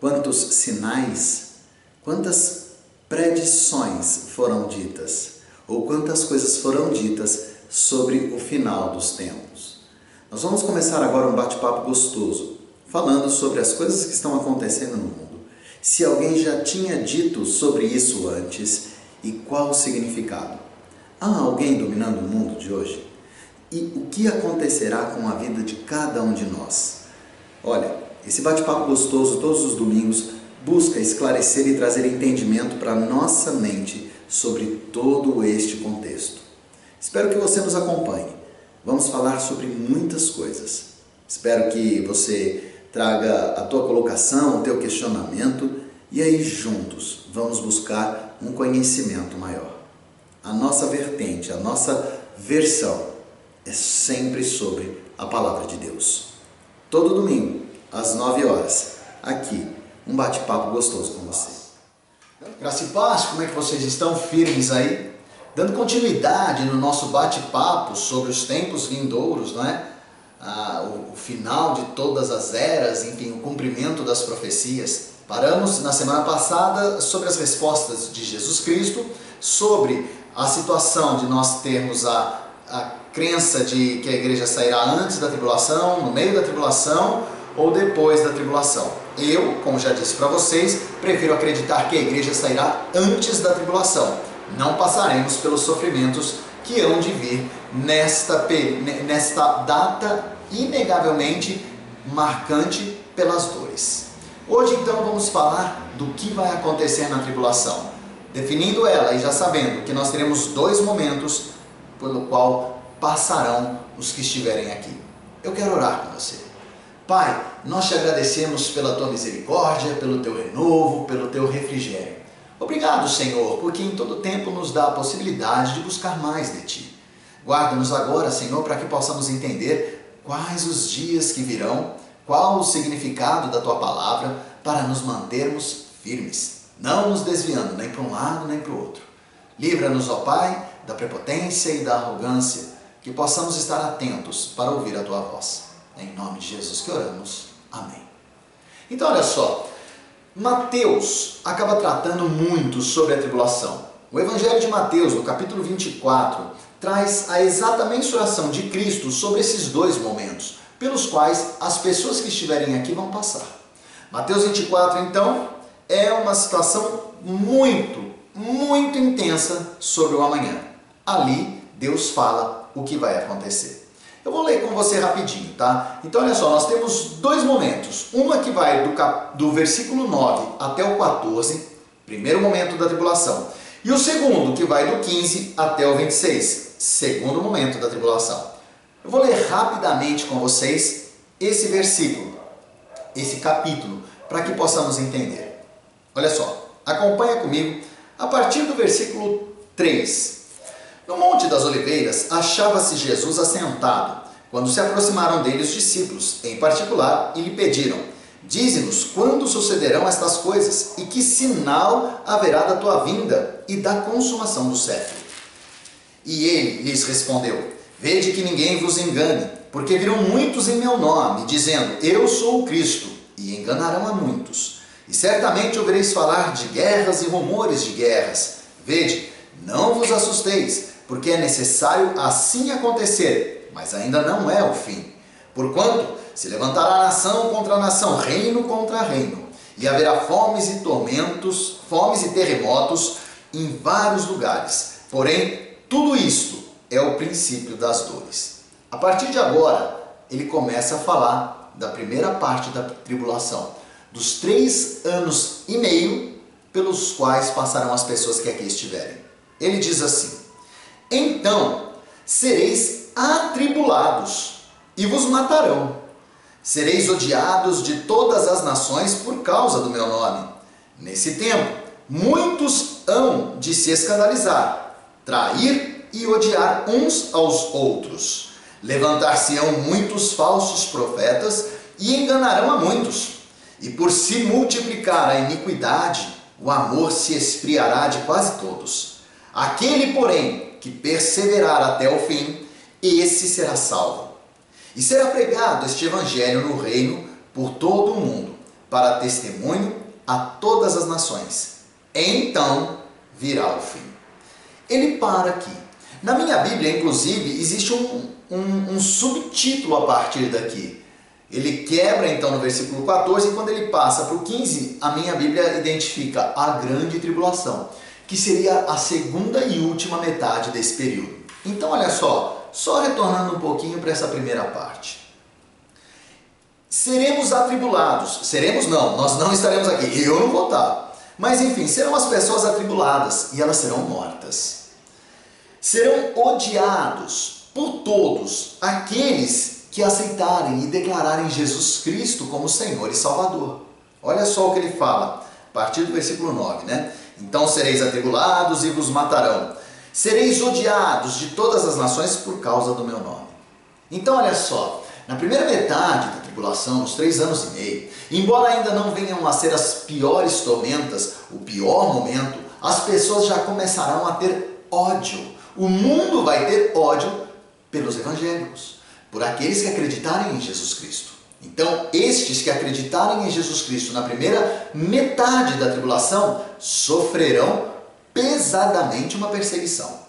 Quantos sinais, quantas predições foram ditas, ou quantas coisas foram ditas sobre o final dos tempos. Nós vamos começar agora um bate-papo gostoso, falando sobre as coisas que estão acontecendo no mundo. Se alguém já tinha dito sobre isso antes e qual o significado. Há alguém dominando o mundo de hoje? E o que acontecerá com a vida de cada um de nós? Olha, esse bate-papo gostoso todos os domingos busca esclarecer e trazer entendimento para nossa mente sobre todo este contexto. Espero que você nos acompanhe. Vamos falar sobre muitas coisas. Espero que você traga a tua colocação, o teu questionamento e aí juntos vamos buscar um conhecimento maior. A nossa vertente, a nossa versão é sempre sobre a palavra de Deus. Todo domingo, às 9 horas, aqui, um bate-papo gostoso com você. Graça e paz, como é que vocês estão firmes aí? Dando continuidade no nosso bate-papo sobre os tempos vindouros, não é? Ah, o, o final de todas as eras, enfim, o cumprimento das profecias. Paramos na semana passada sobre as respostas de Jesus Cristo, sobre a situação de nós termos a, a crença de que a igreja sairá antes da tribulação, no meio da tribulação ou depois da tribulação. Eu, como já disse para vocês, prefiro acreditar que a igreja sairá antes da tribulação. Não passaremos pelos sofrimentos que hão de vir nesta, nesta data inegavelmente marcante pelas dores. Hoje, então, vamos falar do que vai acontecer na tribulação, definindo ela e já sabendo que nós teremos dois momentos pelo qual passarão os que estiverem aqui. Eu quero orar com você. Pai, nós te agradecemos pela tua misericórdia, pelo teu renovo, pelo teu refrigério. Obrigado, Senhor, porque em todo tempo nos dá a possibilidade de buscar mais de ti. Guarda-nos agora, Senhor, para que possamos entender quais os dias que virão, qual o significado da tua palavra, para nos mantermos firmes, não nos desviando nem para um lado nem para o outro. Livra-nos, ó Pai, da prepotência e da arrogância, que possamos estar atentos para ouvir a tua voz. Em nome de Jesus que oramos. Amém. Então, olha só. Mateus acaba tratando muito sobre a tribulação. O Evangelho de Mateus, no capítulo 24, traz a exata mensuração de Cristo sobre esses dois momentos, pelos quais as pessoas que estiverem aqui vão passar. Mateus 24, então, é uma situação muito, muito intensa sobre o amanhã. Ali, Deus fala o que vai acontecer. Eu vou ler com você rapidinho, tá? Então, olha só, nós temos dois momentos. Uma que vai do, cap... do versículo 9 até o 14, primeiro momento da tribulação. E o segundo, que vai do 15 até o 26, segundo momento da tribulação. Eu vou ler rapidamente com vocês esse versículo, esse capítulo, para que possamos entender. Olha só, acompanha comigo a partir do versículo 3. No Monte das Oliveiras achava-se Jesus assentado, quando se aproximaram dele os discípulos, em particular, e lhe pediram: Dize-nos quando sucederão estas coisas e que sinal haverá da tua vinda e da consumação do século. E ele lhes respondeu: Vede que ninguém vos engane, porque virão muitos em meu nome, dizendo: Eu sou o Cristo, e enganarão a muitos. E certamente ouvireis falar de guerras e rumores de guerras. Vede, não vos assusteis, porque é necessário assim acontecer, mas ainda não é o fim. Porquanto se levantará nação contra nação, reino contra reino, e haverá fomes e tormentos, fomes e terremotos em vários lugares. Porém, tudo isto é o princípio das dores. A partir de agora, ele começa a falar da primeira parte da tribulação, dos três anos e meio pelos quais passarão as pessoas que aqui estiverem. Ele diz assim: então sereis atribulados e vos matarão. Sereis odiados de todas as nações por causa do meu nome. Nesse tempo, muitos hão de se escandalizar, trair e odiar uns aos outros. Levantar-se-ão muitos falsos profetas e enganarão a muitos. E por se multiplicar a iniquidade, o amor se esfriará de quase todos. Aquele, porém, que perseverar até o fim, esse será salvo. E será pregado este evangelho no reino por todo o mundo, para testemunho a todas as nações. Então virá o fim. Ele para aqui. Na minha Bíblia, inclusive, existe um, um, um subtítulo a partir daqui. Ele quebra então no versículo 14 e quando ele passa para o 15, a minha Bíblia identifica a grande tribulação, que seria a segunda e última metade desse período. Então, olha só, só retornando um pouquinho para essa primeira parte. Seremos atribulados. Seremos não, nós não estaremos aqui. Eu não vou estar. Mas enfim, serão as pessoas atribuladas e elas serão mortas. Serão odiados por todos aqueles que aceitarem e declararem Jesus Cristo como Senhor e Salvador. Olha só o que ele fala, a partir do versículo 9, né? Então sereis atribulados e vos matarão. Sereis odiados de todas as nações por causa do meu nome. Então, olha só, na primeira metade da tribulação, nos três anos e meio, embora ainda não venham a ser as piores tormentas, o pior momento, as pessoas já começarão a ter ódio. O mundo vai ter ódio pelos evangélicos, por aqueles que acreditarem em Jesus Cristo. Então, estes que acreditarem em Jesus Cristo na primeira metade da tribulação sofrerão pesadamente uma perseguição.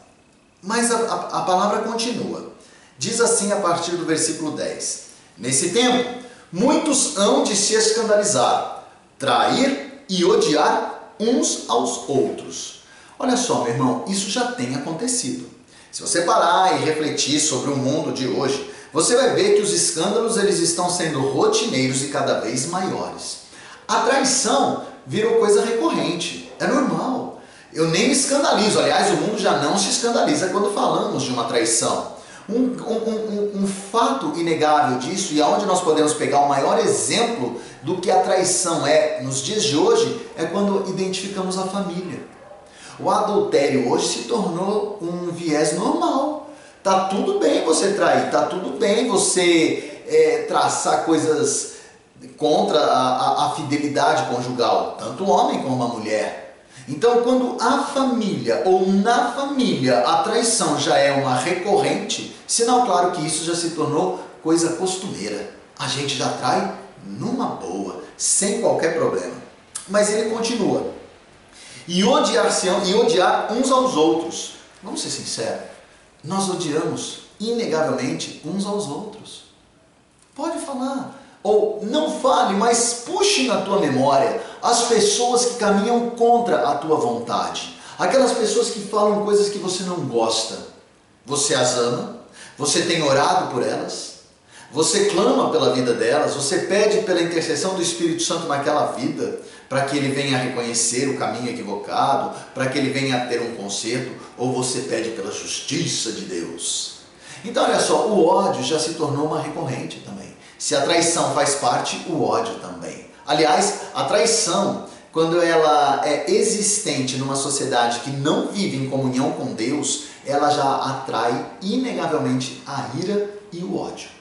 Mas a, a, a palavra continua. Diz assim a partir do versículo 10: Nesse tempo, muitos hão de se escandalizar, trair e odiar uns aos outros. Olha só, meu irmão, isso já tem acontecido. Se você parar e refletir sobre o mundo de hoje, você vai ver que os escândalos eles estão sendo rotineiros e cada vez maiores. A traição virou coisa recorrente, é normal. Eu nem me escandalizo, aliás, o mundo já não se escandaliza quando falamos de uma traição. Um, um, um, um, fato inegável disso, e aonde nós podemos pegar o maior exemplo do que a traição é nos dias de hoje, é quando identificamos a família. O adultério hoje se tornou um viés normal. Tá tudo bem você trair, tá tudo bem você é, traçar coisas contra a, a, a fidelidade conjugal, tanto o homem como a mulher. Então, quando a família ou na família a traição já é uma recorrente, sinal claro que isso já se tornou coisa costumeira. A gente já trai numa boa, sem qualquer problema. Mas ele continua. E odiar, e odiar uns aos outros. Vamos ser sinceros. Nós odiamos inegavelmente uns aos outros. Pode falar. Ou não fale, mas puxe na tua memória as pessoas que caminham contra a tua vontade. Aquelas pessoas que falam coisas que você não gosta. Você as ama, você tem orado por elas, você clama pela vida delas, você pede pela intercessão do Espírito Santo naquela vida, para que ele venha reconhecer o caminho equivocado, para que ele venha ter um conserto, ou você pede pela justiça de Deus. Então, olha só, o ódio já se tornou uma recorrente também. Se a traição faz parte, o ódio também. Aliás, a traição, quando ela é existente numa sociedade que não vive em comunhão com Deus, ela já atrai inegavelmente a ira e o ódio.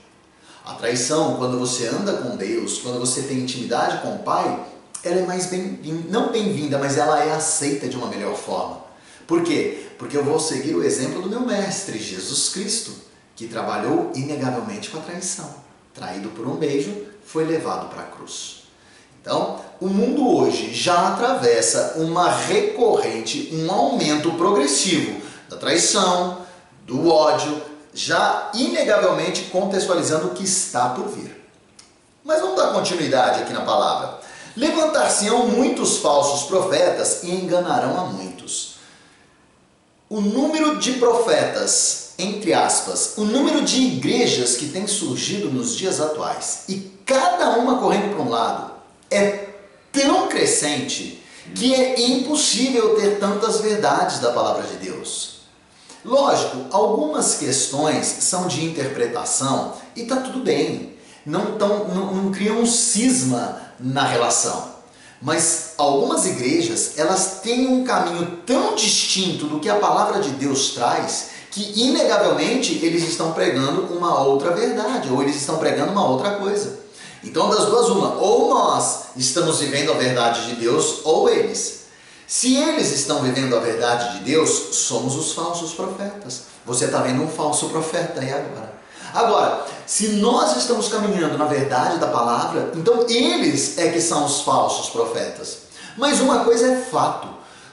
A traição, quando você anda com Deus, quando você tem intimidade com o Pai, ela é mais bem não bem-vinda, mas ela é aceita de uma melhor forma. Por quê? Porque eu vou seguir o exemplo do meu mestre, Jesus Cristo, que trabalhou inegavelmente com a traição. Traído por um beijo, foi levado para a cruz. Então, o mundo hoje já atravessa uma recorrente, um aumento progressivo da traição, do ódio, já inegavelmente contextualizando o que está por vir. Mas vamos dar continuidade aqui na palavra. Levantar-se-ão muitos falsos profetas e enganarão a muitos. O número de profetas, entre aspas, o número de igrejas que tem surgido nos dias atuais, e cada uma correndo para um lado, é tão crescente que é impossível ter tantas verdades da palavra de Deus. Lógico, algumas questões são de interpretação e tá tudo bem, não, tão, não, não criam um cisma na relação. Mas algumas igrejas, elas têm um caminho tão distinto do que a palavra de Deus traz, que inegavelmente eles estão pregando uma outra verdade, ou eles estão pregando uma outra coisa. Então, das duas, uma, ou nós estamos vivendo a verdade de Deus, ou eles. Se eles estão vivendo a verdade de Deus, somos os falsos profetas. Você está vendo um falso profeta aí agora. Agora, se nós estamos caminhando na verdade da palavra, então eles é que são os falsos profetas. Mas uma coisa é fato: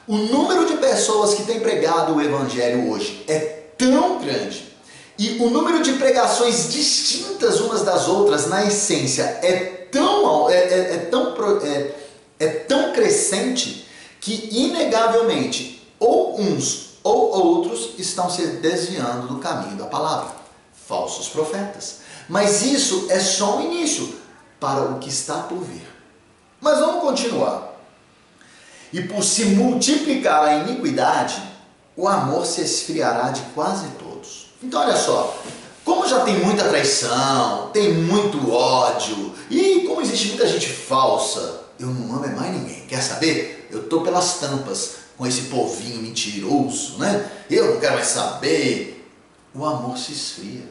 o número de pessoas que têm pregado o evangelho hoje é tão grande e o número de pregações distintas umas das outras, na essência, é tão, é, é, é tão, é, é tão crescente que, inegavelmente, ou uns ou outros estão se desviando do caminho da palavra. Falsos profetas. Mas isso é só o início para o que está por vir. Mas vamos continuar. E por se multiplicar a iniquidade, o amor se esfriará de quase todos. Então, olha só, como já tem muita traição, tem muito ódio, e como existe muita gente falsa, eu não amo mais ninguém. Quer saber? Eu tô pelas tampas com esse povinho mentiroso, né? Eu não quero mais saber. O amor se esfria.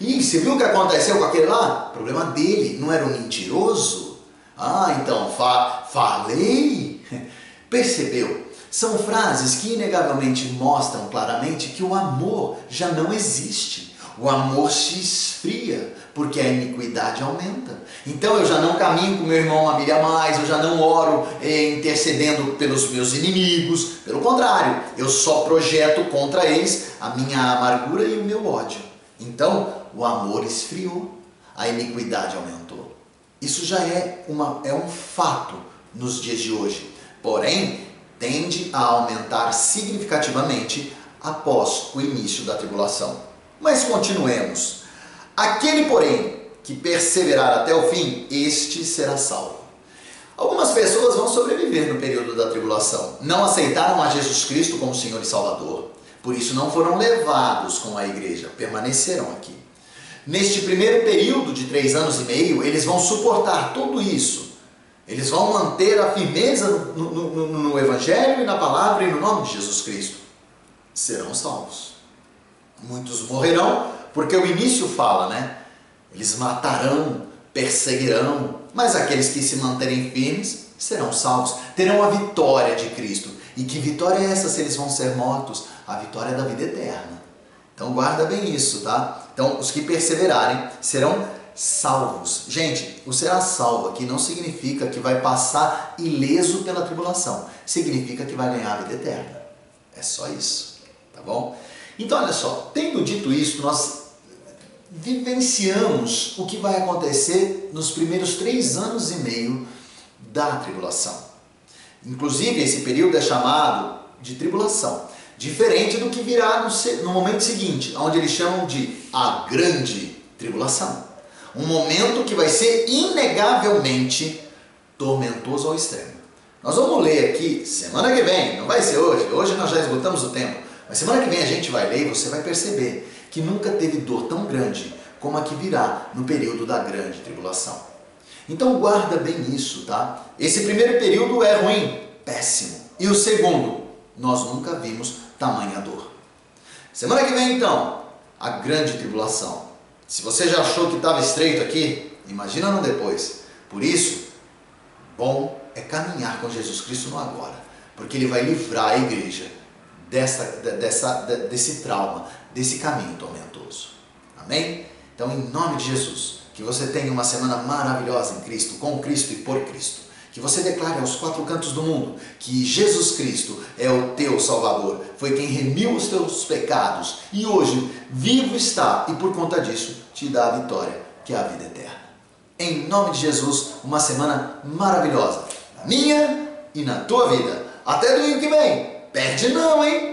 E você viu o que aconteceu com aquele lá? Problema dele, não era um mentiroso? Ah, então fa falei. Percebeu? São frases que inegavelmente mostram claramente que o amor já não existe. O amor se esfria, porque a iniquidade aumenta. Então eu já não caminho com meu irmão uma milha mais, eu já não oro eh, intercedendo pelos meus inimigos. Pelo contrário, eu só projeto contra eles a minha amargura e o meu ódio. Então o amor esfriou, a iniquidade aumentou. Isso já é, uma, é um fato nos dias de hoje. Porém, tende a aumentar significativamente após o início da tribulação. Mas continuemos. Aquele, porém, que perseverar até o fim, este será salvo. Algumas pessoas vão sobreviver no período da tribulação. Não aceitaram a Jesus Cristo como Senhor e Salvador. Por isso não foram levados com a igreja, permaneceram aqui. Neste primeiro período de três anos e meio, eles vão suportar tudo isso. Eles vão manter a firmeza no, no, no, no Evangelho e na palavra e no nome de Jesus Cristo. Serão salvos. Muitos morrerão, porque o início fala, né? Eles matarão, perseguirão, mas aqueles que se manterem firmes serão salvos, terão a vitória de Cristo. E que vitória é essa se eles vão ser mortos? A vitória é da vida eterna. Então guarda bem isso, tá? Então os que perseverarem serão salvos. Gente, o será salvo aqui não significa que vai passar ileso pela tribulação. Significa que vai ganhar a vida eterna. É só isso, tá bom? Então olha só, tendo dito isso, nós vivenciamos o que vai acontecer nos primeiros três anos e meio da tribulação. Inclusive, esse período é chamado de tribulação, diferente do que virá no, momento seguinte, onde eles chamam de a grande tribulação. Um momento que vai ser inegavelmente tormentoso ao extremo. Nós vamos ler aqui semana que vem, não vai ser hoje, hoje nós já esgotamos o tempo, mas semana que vem a gente vai ler e você vai perceber que nunca teve dor tão grande como a que virá no período da grande tribulação. Então guarda bem isso, tá? Esse primeiro período é ruim, péssimo. E o segundo, nós nunca vimos tamanha dor. Semana que vem então, a grande tribulação. Se você já achou que estava estreito aqui, imagina no depois. Por isso, bom é caminhar com Jesus Cristo no agora, porque ele vai livrar a igreja dessa, dessa, desse trauma, desse caminho tormentoso. Amém? Então, em nome de Jesus, que você tenha uma semana maravilhosa em Cristo, com Cristo e por Cristo. Que você declare aos quatro cantos do mundo que Jesus Cristo é o teu Salvador, foi quem remiu os teus pecados e hoje vivo está e por conta disso te dá a vitória, que é a vida eterna. Em nome de Jesus, uma semana maravilhosa na minha e na tua vida. Até domingo que vem. Perde não, hein?